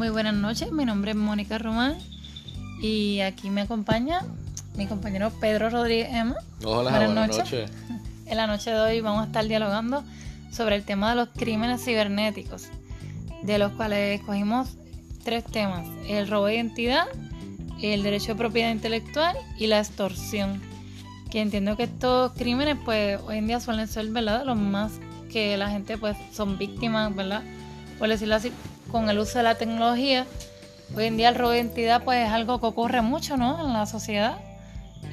Muy buenas noches, mi nombre es Mónica Román y aquí me acompaña mi compañero Pedro Rodríguez Emma. Hola, buenas, noches. En la noche de hoy vamos a estar dialogando sobre el tema de los crímenes cibernéticos, de los cuales escogimos tres temas, el robo de identidad, el derecho de propiedad intelectual y la extorsión. Que entiendo que estos crímenes pues hoy en día suelen ser, ¿verdad? Los más que la gente pues son víctimas, ¿verdad? Por decirlo así, con el uso de la tecnología. Hoy en día el robo de identidad pues es algo que ocurre mucho, ¿no? En la sociedad,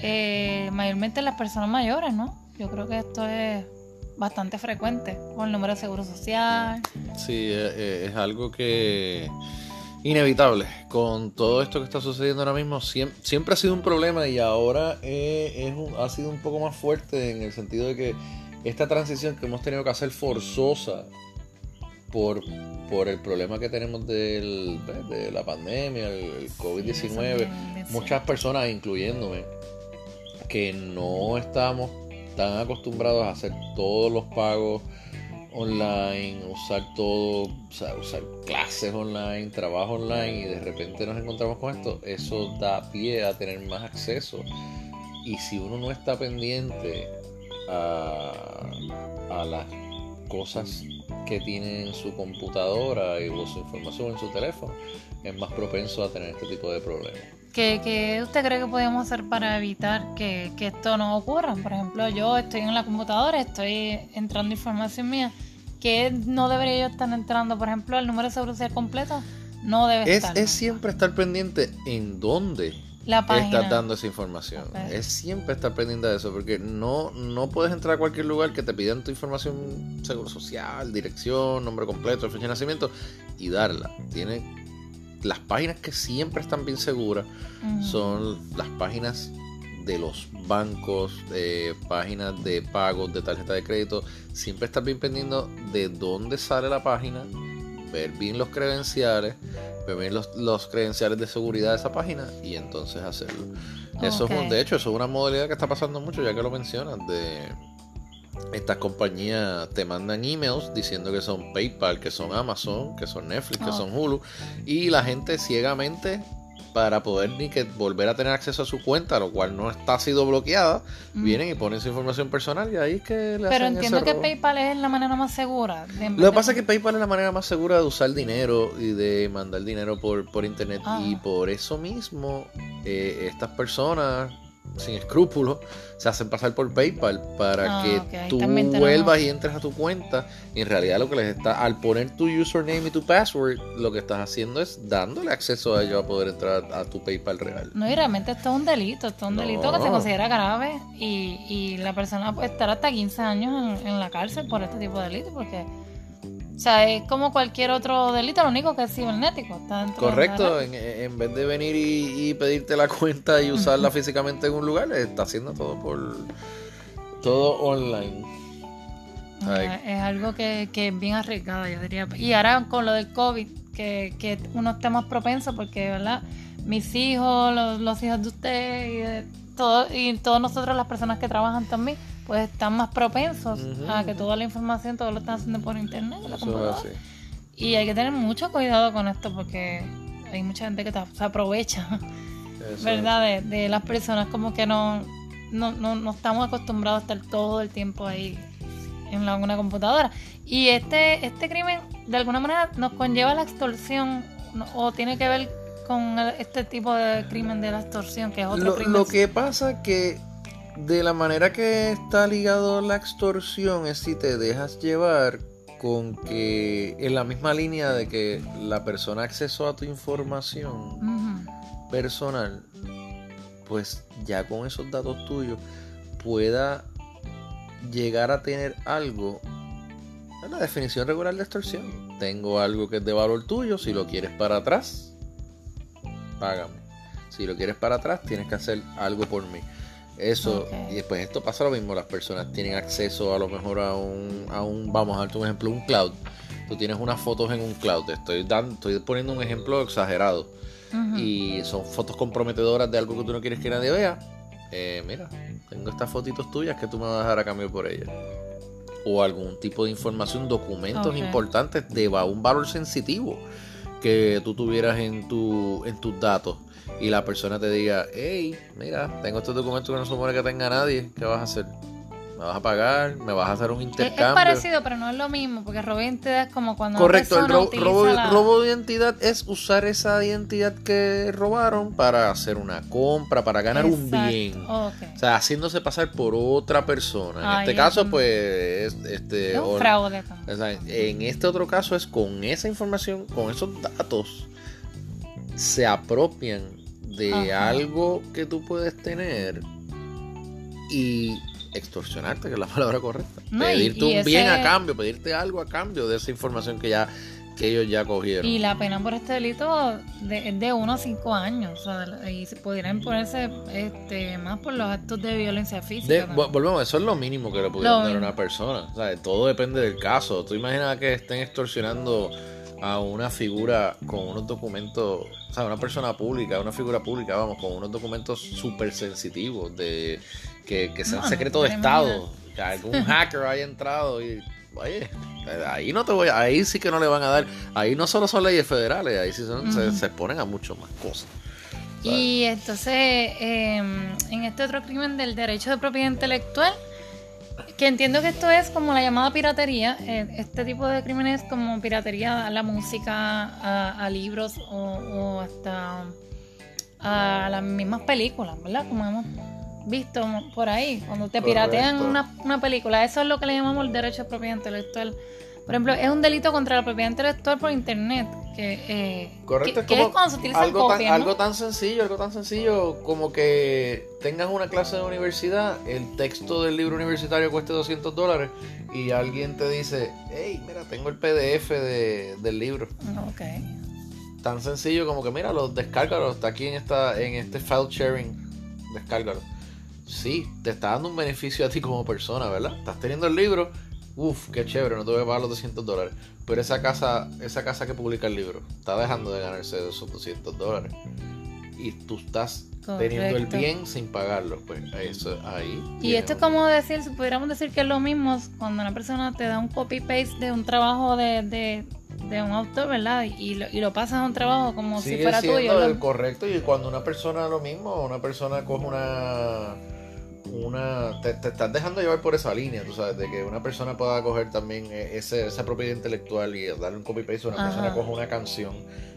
eh, mayormente en las personas mayores, ¿no? Yo creo que esto es bastante frecuente, con el número de seguro social. Sí, eh, eh, es algo que inevitable. Con todo esto que está sucediendo ahora mismo, siempre, ha sido un problema y ahora es ha sido un poco más fuerte en el sentido de que esta transición que hemos tenido que hacer forzosa por, por el problema que tenemos del, de la pandemia, el, COVID-19, muchas personas, incluyéndome, que no estamos tan acostumbrados a hacer todos los pagos online, usar todo, o sea, usar clases online, trabajo online y de repente nos encontramos con esto, eso da pie a tener más acceso. Y si uno no está pendiente a, a las cosas que tiene en su computadora y su información en su teléfono, es más propenso a tener este tipo de problemas. ¿Qué, usted cree que podemos hacer para evitar que, esto no ocurra? Por ejemplo, yo estoy en la computadora, estoy entrando información mía, que no debería yo estar entrando, por ejemplo, el número de seguridad completo no debe es, estar. Es siempre estar pendiente en dónde la estás dando esa información. Es siempre estar pendiente de eso, porque no, no puedes entrar a cualquier lugar que te pidan tu información seguro social, dirección, nombre completo, fecha de nacimiento y darla. Tiene las páginas que siempre están bien seguras son las páginas de los bancos, de páginas de pagos, de tarjeta de crédito. Siempre estar bien pendiente de dónde sale la página, ver bien los credenciales ver los, los, credenciales de seguridad de esa página y entonces hacerlo. Eso es un, de hecho, eso es una modalidad que está pasando mucho, ya que lo mencionas, de estas compañías te mandan emails diciendo que son PayPal, que son Amazon, que son Netflix, que son Hulu, y la gente ciegamente para poder ni que volver a tener acceso a su cuenta, lo cual no está sido bloqueada, mm. vienen y ponen su información personal y ahí es que le Pero entiendo que PayPal es la manera más segura. lo que pasa es que PayPal es la manera más segura de usar dinero y de mandar dinero por, por internet ah. y por eso mismo eh, estas personas sin escrúpulos se hacen pasar por PayPal para ah, que tú vuelvas y entres a tu cuenta. Y en realidad lo que les está, al poner tu username y tu password, lo que estás haciendo es dándole acceso a ellos a poder entrar a tu PayPal real. No, y realmente esto es un delito, esto es un delito que se considera grave y, y la persona puede estar hasta 15 años en, en la cárcel por este tipo de delito porque o sea, es como cualquier otro delito, lo único que es cibernético. Correcto, en, en, vez de venir y, pedirte la cuenta y usarla físicamente en un lugar, está haciendo todo por todo online. Es algo que, que, es bien arriesgado, yo diría. Y ahora con lo del COVID, que, que uno está más propenso, porque, ¿verdad? Mis hijos, los, los hijos de usted y, de todo, y todos nosotros, las personas que trabajan también, pues están más propensos a que toda la información, todo lo están haciendo por internet. y hay que tener mucho cuidado con esto porque hay mucha gente que se aprovecha, ¿verdad? De, las personas como que no, no, no, estamos acostumbrados a estar todo el tiempo ahí en la, una computadora. Y este, este crimen de alguna manera nos conlleva la extorsión o tiene que ver con este tipo de crimen de la extorsión, que es otro crimen. Lo que pasa que de la manera que está ligado la extorsión es si te dejas llevar con que en la misma línea de que la persona acceso a tu información personal, pues ya con esos datos tuyos pueda llegar a tener algo la definición regular de extorsión. Tengo algo que es de valor tuyo, si lo quieres para atrás, págame. Si lo quieres para atrás, tienes que hacer algo por mí. Eso, y después esto pasa lo mismo, las personas tienen acceso a lo mejor a un, a un vamos a darte un ejemplo, un cloud. Tú tienes unas fotos en un cloud, estoy, dando, estoy poniendo un ejemplo exagerado. Y son fotos comprometedoras de algo que tú no quieres que nadie vea. Eh, mira, tengo estas fotitos tuyas que tú me vas a dejar a cambio por ellas. O algún tipo de información, documentos importantes de un valor sensitivo que tú tuvieras en, tu, en tus datos y la persona te diga, hey, mira, tengo estos documentos que no supone que tenga nadie, ¿qué vas a hacer? Me vas a pagar, me vas a hacer un intercambio. Es, parecido, pero no es lo mismo, porque robo de identidad es como cuando. Correcto, el robo, de identidad es usar esa identidad que robaron para hacer una compra, para ganar un bien. O sea, haciéndose pasar por otra persona. En este caso, pues. Este, es un fraude. en este otro caso es con esa información, con esos datos, se apropian de algo que tú puedes tener y extorsionarte, que es la palabra correcta. pedirte un bien a cambio, pedirte algo a cambio de esa información que ya que ellos ya cogieron. Y la pena por este delito es de 1 a 5 años. O sea, y se pudieran ponerse este, más por los actos de violencia física. volvemos, eso es lo mínimo que le pudieran dar a una persona. O sea, todo depende del caso. Tú imaginas que estén extorsionando a una figura con unos documentos, o sea, una persona pública, una figura pública, vamos, con unos documentos súper sensitivos de que, que sea un secreto de Estado, que algún hacker haya entrado y, oye, ahí no te voy, ahí sí que no le van a dar, ahí no solo son leyes federales, ahí sí se, se exponen a mucho más cosas. Y entonces, em, en este otro crimen del derecho de propiedad intelectual, que entiendo que esto es como la llamada piratería, eh, este tipo de crímenes como piratería a la música, a, libros o, o, hasta a las mismas películas, ¿verdad? Como hemos visto por ahí, cuando te piratean una, una, película. Eso es lo que le llamamos el derecho de propiedad intelectual. Por ejemplo, es un delito contra la propiedad intelectual por internet. Que, eh, Correcto, es, como cuando se utiliza algo, tan, algo tan sencillo, algo tan sencillo como que tengas una clase de universidad, el texto del libro universitario cueste 200 dólares y alguien te dice, hey, mira, tengo el PDF del libro. Ok. Tan sencillo como que, mira, lo descárgalo, está aquí en, esta, en este file sharing, descárgalo sí, te está dando un beneficio a ti como persona, ¿verdad? Estás teniendo el libro, uff, qué chévere, no te voy a pagar los 200 dólares. Pero esa casa, esa casa que publica el libro está dejando de ganarse esos 200 dólares. Y tú estás teniendo el bien sin pagarlo. Pues eso ahí. Y esto es como decir, si pudiéramos decir que es lo mismo cuando una persona te da un copy-paste de un trabajo de, de, un autor, ¿verdad? Y lo, y lo pasas a un trabajo como si fuera tuyo. El correcto. Y cuando una persona lo mismo, una persona coge una una te, estás dejando llevar por esa línea, tú sabes, de que una persona pueda coger también e, ese, esa propiedad intelectual y darle un copy paste a una persona coja una canción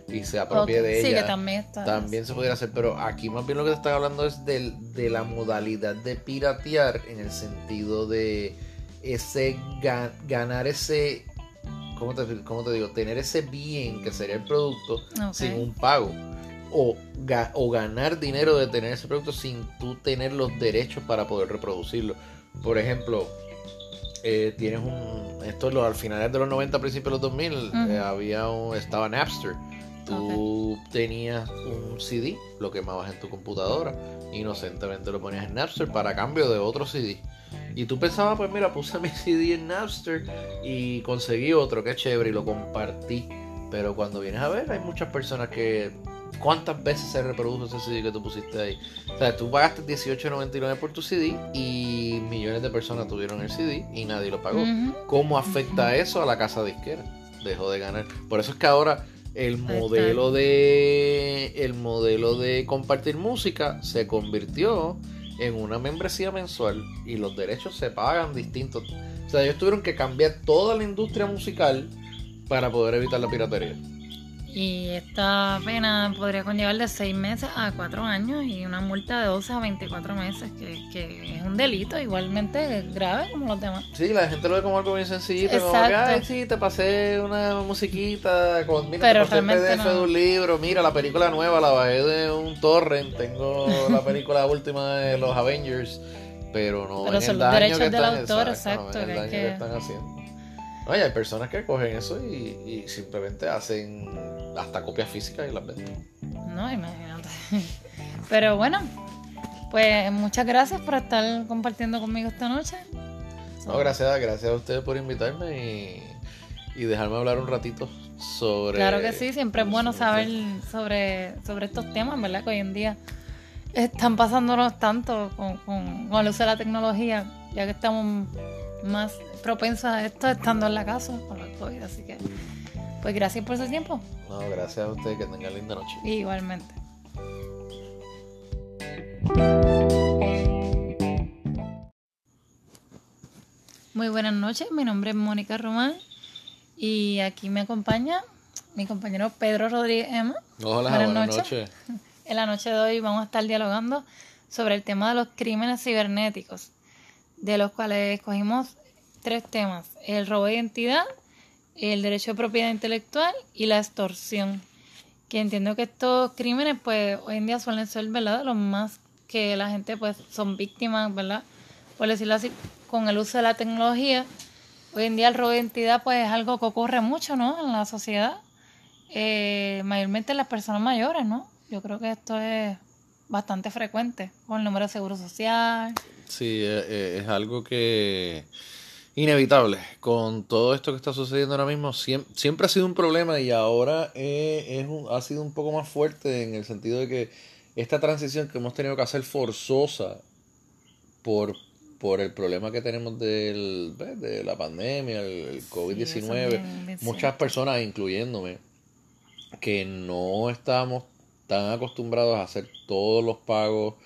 y se apropie de ella. también, también se pudiera hacer, pero aquí más bien lo que te están hablando es de la modalidad de piratear en el sentido de ese ganar ese ¿cómo te, ¿cómo te digo? Tener ese bien que sería el producto sin un pago o, o ganar dinero de tener ese producto sin tú tener los derechos para poder reproducirlo. Por ejemplo, eh, tienes un. Esto es lo, al finales de los 90, principios de los 2000, eh, había un, estaba Napster. Tú tenías un CD, lo quemabas en tu computadora, inocentemente lo ponías en Napster para cambio de otro CD. Y tú pensabas, pues mira, puse mi CD en Napster y conseguí otro, que chévere, y lo compartí. Pero cuando vienes a ver, hay muchas personas que ¿Cuántas veces se reprodujo ese CD que tú pusiste ahí? O sea, tú pagaste 18.99 por tu CD y millones de personas tuvieron el CD y nadie lo pagó. ¿Cómo afecta eso a la casa disquera? Dejó de ganar. Por eso es que ahora el modelo de el modelo de compartir música se convirtió en una membresía mensual y los derechos se pagan distintos. O sea, ellos tuvieron que cambiar toda la industria musical para poder evitar la piratería. Y esta pena podría conllevar de 6 meses a 4 años y una multa de 12 a 24 meses, que, que es un delito igualmente grave como los demás. Sí, la gente lo ve como algo bien sencillito, como que, sí, te pasé una musiquita, con, mira, Pero te pasé el PDF de un libro, mira, la película nueva la bajé de un torrent, tengo la película última de los Avengers, pero no pero son los derechos del autor, exacto, el daño que están haciendo. Oye, hay personas que cogen eso y, y simplemente hacen hasta copias físicas y las venden. No, imagínate. Pero bueno, pues muchas gracias por estar compartiendo conmigo esta noche. No, gracias, gracias a ustedes por invitarme y, y dejarme hablar un ratito sobre... Claro que sí, siempre es bueno saber sobre, sobre estos temas, ¿verdad? Que hoy en día están pasándonos tanto con, con, con el uso de la tecnología, ya que estamos más propensos a esto estando en la casa con el COVID, así que Pues gracias por su tiempo. No, gracias a usted, que tenga linda noche. Igualmente. Muy buenas noches, mi nombre es Mónica Román y aquí me acompaña mi compañero Pedro Rodríguez Emma. Hola, buenas, noches. En la noche de hoy vamos a estar dialogando sobre el tema de los crímenes cibernéticos, de los cuales escogimos tres temas, el robo de identidad, el derecho de propiedad intelectual y la extorsión. Que entiendo que estos crímenes pues hoy en día suelen ser, ¿verdad? Los más que la gente pues son víctimas, ¿verdad? Por decirlo así, con el uso de la tecnología. Hoy en día el robo de identidad pues es algo que ocurre mucho, ¿no? En la sociedad, eh, mayormente en las personas mayores, ¿no? Yo creo que esto es bastante frecuente con el número de seguro social. Sí, eh, eh, es algo que inevitable. Con todo esto que está sucediendo ahora mismo, siempre, ha sido un problema y ahora es ha sido un poco más fuerte en el sentido de que esta transición que hemos tenido que hacer forzosa por por el problema que tenemos del, de la pandemia, el, COVID-19, muchas personas, incluyéndome, que no estamos tan acostumbrados a hacer todos los pagos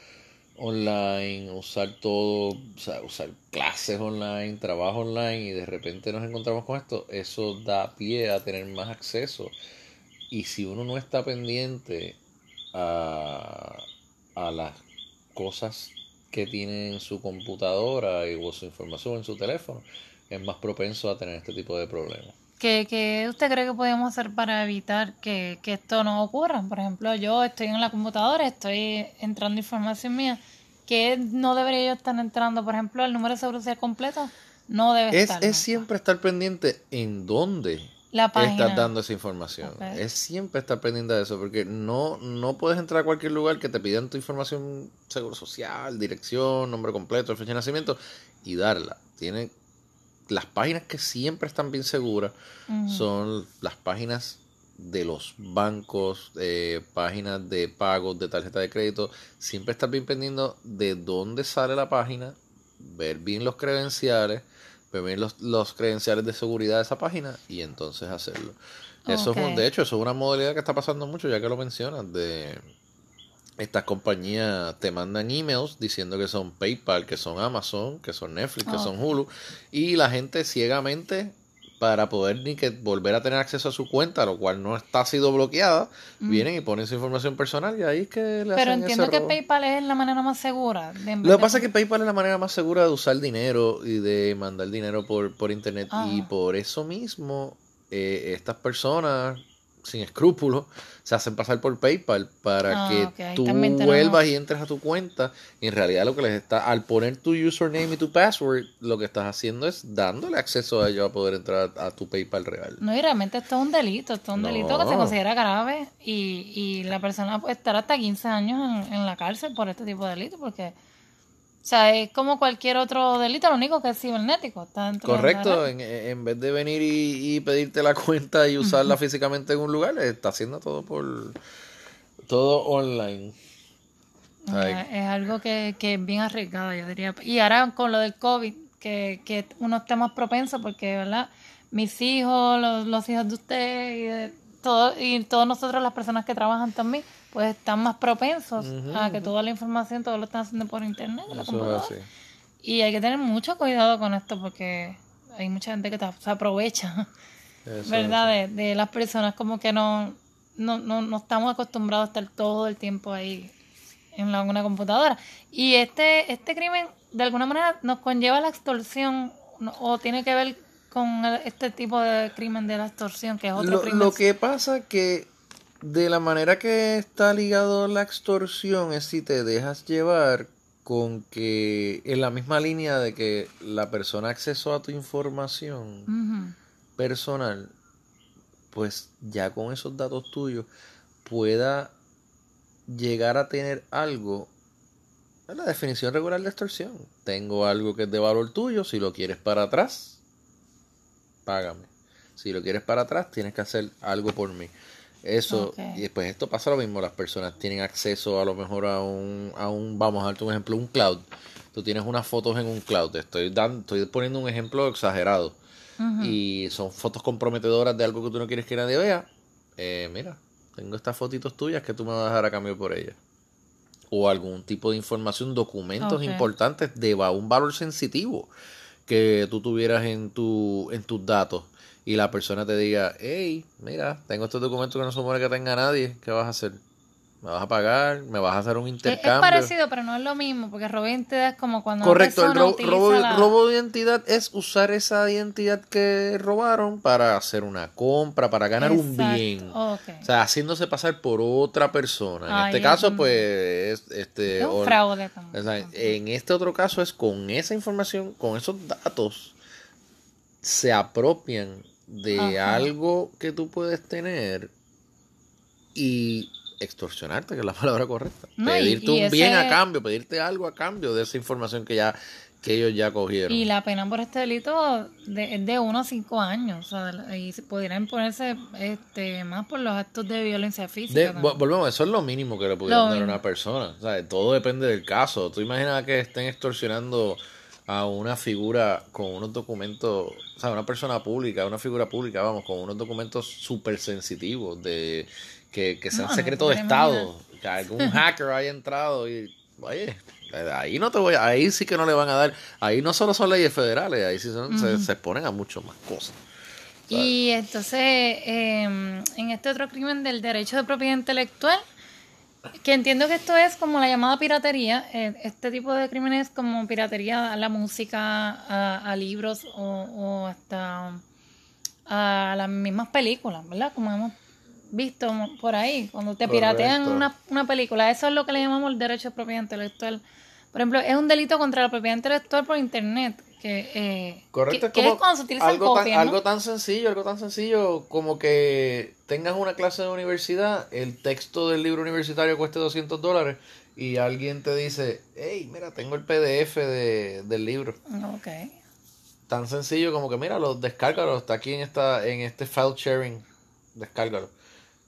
online, usar todo, o sea, usar clases online, trabajo online y de repente nos encontramos con esto, eso da pie a tener más acceso. Y si uno no está pendiente a, a las cosas que tiene en su computadora y, o su información en su teléfono, es más propenso a tener este tipo de problemas. ¿Qué, usted cree que podemos hacer para evitar que, esto no ocurra? Por ejemplo, yo estoy en la computadora, estoy entrando información mía, que no debería yo estar entrando, por ejemplo, el número de seguridad completo no debe es, estar. Es siempre estar pendiente en dónde la estás dando esa información. Es siempre estar pendiente de eso, porque no, no puedes entrar a cualquier lugar que te pidan tu información seguro social, dirección, nombre completo, fecha de nacimiento y darla. Tiene las páginas que siempre están bien seguras son las páginas de los bancos, eh, páginas de pagos de tarjeta de crédito. Siempre estar bien pendiente de dónde sale la página, ver bien los credenciales ver los, los credenciales de seguridad de esa página y entonces hacerlo. Eso es de hecho, eso es una modalidad que está pasando mucho, ya que lo mencionas, de estas compañías te mandan emails diciendo que son PayPal, que son Amazon, que son Netflix, que son Hulu, y la gente ciegamente para poder ni que volver a tener acceso a su cuenta, lo cual no está sido bloqueada, mm. vienen y ponen su información personal y ahí es que le Pero entiendo que PayPal es la manera más segura. lo que pasa es que PayPal es la manera más segura de usar dinero y de mandar dinero por, por internet y por eso mismo eh, estas personas sin escrúpulos se hacen pasar por PayPal para ah, que tú vuelvas y entres a tu cuenta. Y en realidad lo que les está, al poner tu username y tu password, lo que estás haciendo es dándole acceso a ellos a poder entrar a, tu PayPal real. No, y realmente esto es un delito, esto es un delito que se considera grave y, y la persona puede estar hasta 15 años en, en la cárcel por este tipo de delito porque o sea, es como cualquier otro delito, lo único que es cibernético. Correcto, en, en, vez de venir y, pedirte la cuenta y usarla físicamente en un lugar, está haciendo todo por todo online. es algo que, que es bien arriesgado, yo diría. Y ahora con lo del COVID, que, que uno esté más propenso, porque, ¿verdad? Mis hijos, los, los hijos de usted y, de todo, y todos nosotros, las personas que trabajan también, pues están más propensos a que toda la información, todo lo están haciendo por internet. Y hay que tener mucho cuidado con esto porque hay mucha gente que se aprovecha, ¿verdad? De, las personas como que no, no, no, estamos acostumbrados a estar todo el tiempo ahí en la, una computadora. Y este, este crimen de alguna manera nos conlleva la extorsión o tiene que ver con este tipo de crimen de la extorsión, que es otro crimen. Lo que pasa que de la manera que está ligado la extorsión es si te dejas llevar con que en la misma línea de que la persona acceso a tu información personal, pues ya con esos datos tuyos pueda llegar a tener algo la definición regular de extorsión. Tengo algo que es de valor tuyo, si lo quieres para atrás, págame. Si lo quieres para atrás, tienes que hacer algo por mí. Eso, y después esto pasa lo mismo, las personas tienen acceso a lo mejor a un, a un vamos a darte un ejemplo, un cloud. Tú tienes unas fotos en un cloud, estoy, dando, estoy poniendo un ejemplo exagerado. Y son fotos comprometedoras de algo que tú no quieres que nadie vea. Eh, mira, tengo estas fotitos tuyas que tú me vas a dar a cambio por ellas. O algún tipo de información, documentos importantes de un valor sensitivo que tú tuvieras en, tu, en tus datos y la persona te diga, hey, mira, tengo este documento que no supone que tenga nadie, ¿qué vas a hacer? ¿Me vas a pagar? ¿Me vas a hacer un intercambio? Es, parecido, pero no es lo mismo, porque robo de identidad es como cuando Correcto, el robo, de identidad es usar esa identidad que robaron para hacer una compra, para ganar un bien. O sea, haciéndose pasar por otra persona. En este caso, pues... Este, es un fraude. en este otro caso es con esa información, con esos datos, se apropian de algo que tú puedes tener y extorsionarte, que es la palabra correcta. pedirte un bien a cambio, pedirte algo a cambio de esa información que ya que ellos ya cogieron. Y la pena por este delito es de, uno a cinco años. O sea, y pudieran ponerse este, más por los actos de violencia física. volvemos, eso es lo mínimo que le pudieran dar a una persona. O sea, todo depende del caso. Tú imaginas que estén extorsionando a una figura con unos documentos, o sea, una persona pública, una figura pública, vamos, con unos documentos súper sensitivos de que, que sean secretos de Estado, que algún hacker haya entrado y, oye, ahí no te voy, ahí sí que no le van a dar, ahí no solo son leyes federales, ahí sí se, se, exponen a mucho más cosas. Y entonces, em, en este otro crimen del derecho de propiedad intelectual, que entiendo que esto es como la llamada piratería. Eh, este tipo de crímenes como piratería a la música, a, libros o, hasta a las mismas películas, ¿verdad? Como hemos visto por ahí, cuando te piratean una, una película. Eso es lo que le llamamos el derecho de propiedad intelectual. Por ejemplo, es un delito contra la propiedad intelectual por Internet. Que, eh, Correcto, que, es, cuando se utiliza algo, tan, algo tan sencillo, algo tan sencillo como que tengas una clase de universidad, el texto del libro universitario cueste 200 dólares y alguien te dice, hey, mira, tengo el PDF de, del libro. Ok. Tan sencillo como que, mira, lo descárgalo, está aquí en, esta, en este file sharing, descárgalo.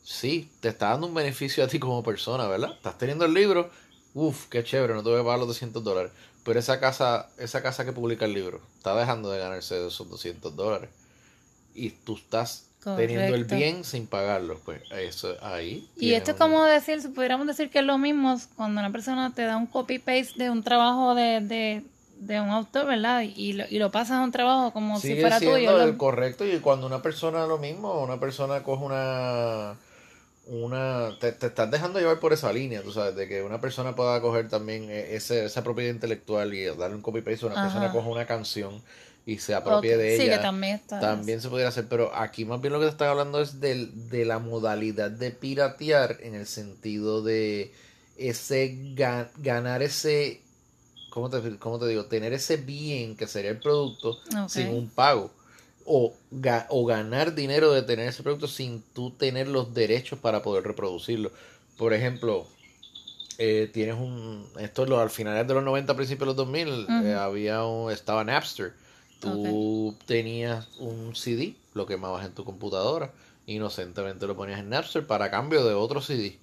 Sí, te está dando un beneficio a ti como persona, ¿verdad? Estás teniendo el libro, uff, qué chévere, no te voy a pagar los 200 dólares. Pero esa casa, esa casa que publica el libro está dejando de ganarse esos 200 dólares. Y tú estás teniendo el bien sin pagarlo. Pues eso ahí. Y esto es como decir, si pudiéramos decir que es lo mismo cuando una persona te da un copy-paste de un trabajo de, de, un autor, ¿verdad? Y lo, y lo pasas a un trabajo como si fuera tuyo. El correcto. Y cuando una persona lo mismo, una persona coge una una te, te, estás dejando llevar por esa línea, tú sabes, de que una persona pueda coger también e, ese, esa propiedad intelectual y darle un copy paste a una persona coja una canción y se apropie de ella. también También se pudiera hacer, pero aquí más bien lo que te están hablando es del, de la modalidad de piratear en el sentido de ese ganar ese ¿cómo te, ¿cómo te digo? Tener ese bien que sería el producto sin un pago o, o ganar dinero de tener ese producto sin tú tener los derechos para poder reproducirlo. Por ejemplo, eh, tienes un. Esto es lo, al finales de los 90, principios de los 2000, eh, había un. Estaba Napster. Tú tenías un CD, lo quemabas en tu computadora, inocentemente lo ponías en Napster para cambio de otro CD.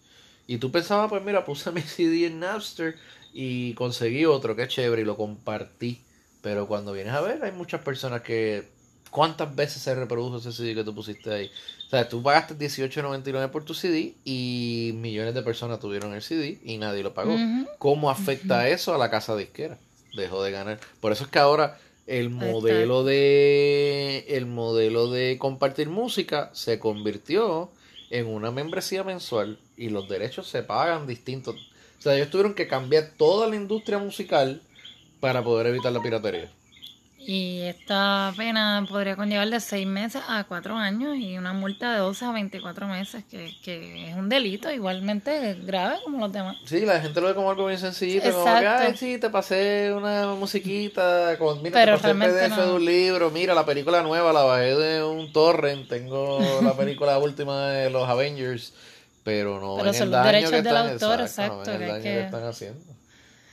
Y tú pensabas, pues mira, puse mi CD en Napster y conseguí otro, que chévere, y lo compartí. Pero cuando vienes a ver, hay muchas personas que ¿Cuántas veces se reprodujo ese CD que tú pusiste ahí? O sea, tú pagaste $18.99 por tu CD y millones de personas tuvieron el CD y nadie lo pagó. ¿Cómo afecta eso a la casa disquera? Dejó de ganar. Por eso es que ahora el modelo de el modelo de compartir música se convirtió en una membresía mensual y los derechos se pagan distintos. O sea, ellos tuvieron que cambiar toda la industria musical para poder evitar la piratería. Y esta pena podría conllevar de seis meses a cuatro años y una multa de 12 a 24 meses, que, que es un delito igualmente grave como los demás. Sí, la gente lo ve como algo bien sencillito, como que, ay, sí, te pasé una musiquita, con, mira, Pero te pasé el PDF de un libro, mira, la película nueva la bajé de un torrent, tengo la película última de los Avengers, pero no pero son los derechos del autor, exacto, que, que están haciendo.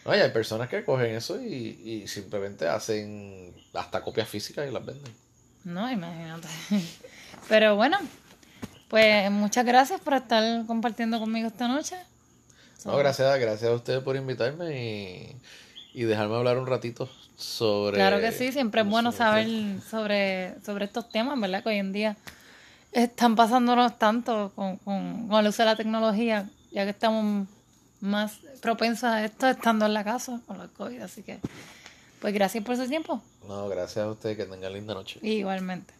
Oye, hay personas que cogen eso y, y simplemente hacen hasta copias físicas y las venden. No, imagínate. Pero bueno, Pues muchas gracias por estar compartiendo conmigo esta noche. No, gracias, gracias a ustedes por invitarme y, y dejarme hablar un ratito sobre... Claro que sí, siempre es bueno saber sobre, sobre estos temas, ¿verdad? Que hoy en día están pasándonos tanto con, con, con el uso de la tecnología, ya que estamos más propensos a esto estando en la casa con la COVID. Así que, pues gracias por su tiempo. No, gracias a ustedes, que tengan linda noche. Igualmente.